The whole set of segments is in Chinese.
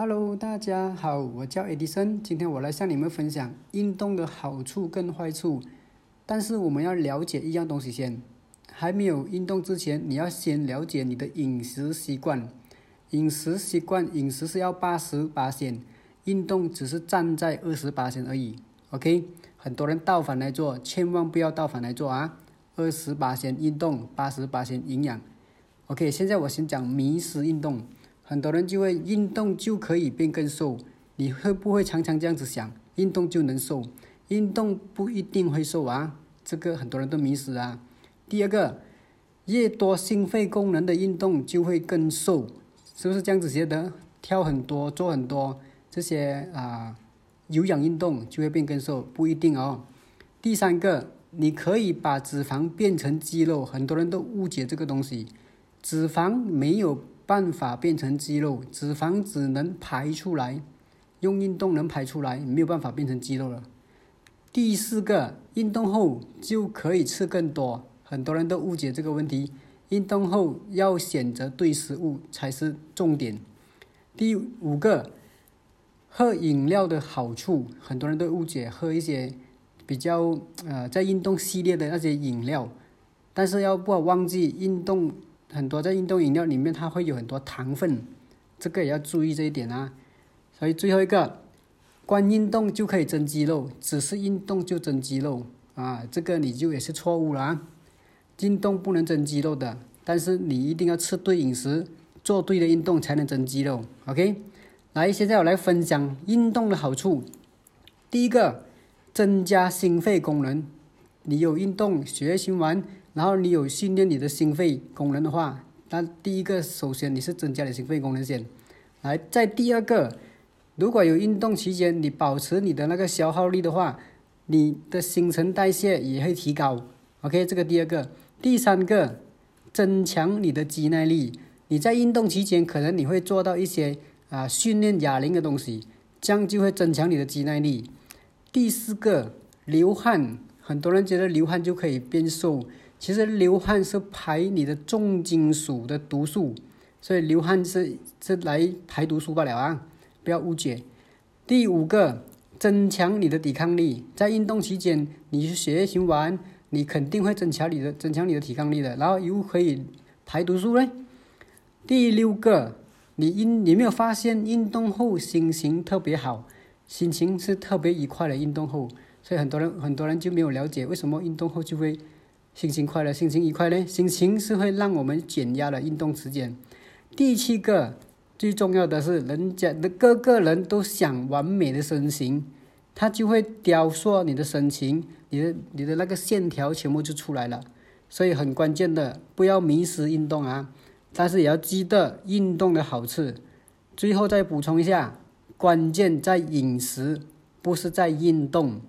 Hello，大家好，我叫 Edison，今天我来向你们分享运动的好处跟坏处。但是我们要了解一样东西先，还没有运动之前，你要先了解你的饮食习惯。饮食习惯，饮食是要八十八先，运动只是站在二十八先而已。OK，很多人倒反来做，千万不要倒反来做啊！二十八先运动，八十八先营养。OK，现在我先讲迷失运动。很多人就会运动就可以变更瘦，你会不会常常这样子想？运动就能瘦？运动不一定会瘦啊，这个很多人都迷失啊。第二个，越多心肺功能的运动就会更瘦，是不是这样子写的？跳很多，做很多这些啊有氧运动就会变更瘦，不一定哦。第三个，你可以把脂肪变成肌肉，很多人都误解这个东西，脂肪没有。办法变成肌肉，脂肪只能排出来，用运动能排出来，没有办法变成肌肉了。第四个，运动后就可以吃更多，很多人都误解这个问题。运动后要选择对食物才是重点。第五个，喝饮料的好处，很多人都误解喝一些比较呃在运动系列的那些饮料，但是要不忘记运动。很多在运动饮料里面，它会有很多糖分，这个也要注意这一点啊。所以最后一个，光运动就可以增肌肉，只是运动就增肌肉啊，这个你就也是错误了啊。运动不能增肌肉的，但是你一定要吃对饮食，做对的运动才能增肌肉。OK，来，现在我来分享运动的好处。第一个，增加心肺功能，你有运动，血液循环。然后你有训练你的心肺功能的话，那第一个首先你是增加你心肺功能先，来，在第二个，如果有运动期间你保持你的那个消耗力的话，你的新陈代谢也会提高。OK，这个第二个，第三个，增强你的肌耐力。你在运动期间可能你会做到一些啊训练哑铃的东西，这样就会增强你的肌耐力。第四个，流汗，很多人觉得流汗就可以变瘦。其实流汗是排你的重金属的毒素，所以流汗是是来排毒素罢了啊，不要误解。第五个，增强你的抵抗力，在运动期间，你是血液循环，你肯定会增强你的增强你的抵抗力的，然后又可以排毒素嘞。第六个，你运你没有发现运动后心情特别好，心情是特别愉快的运动后，所以很多人很多人就没有了解为什么运动后就会。心情快乐，心情愉快呢？心情是会让我们减压的运动时间。第七个最重要的是，人家的各个人都想完美的身形，他就会雕塑你的身形，你的你的那个线条全部就出来了。所以很关键的，不要迷失运动啊！但是也要记得运动的好处。最后再补充一下，关键在饮食，不是在运动。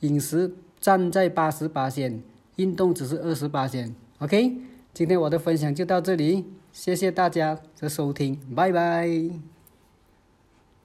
饮食站在八十八线。运动只是二十八天，OK，今天我的分享就到这里，谢谢大家的收听，拜拜。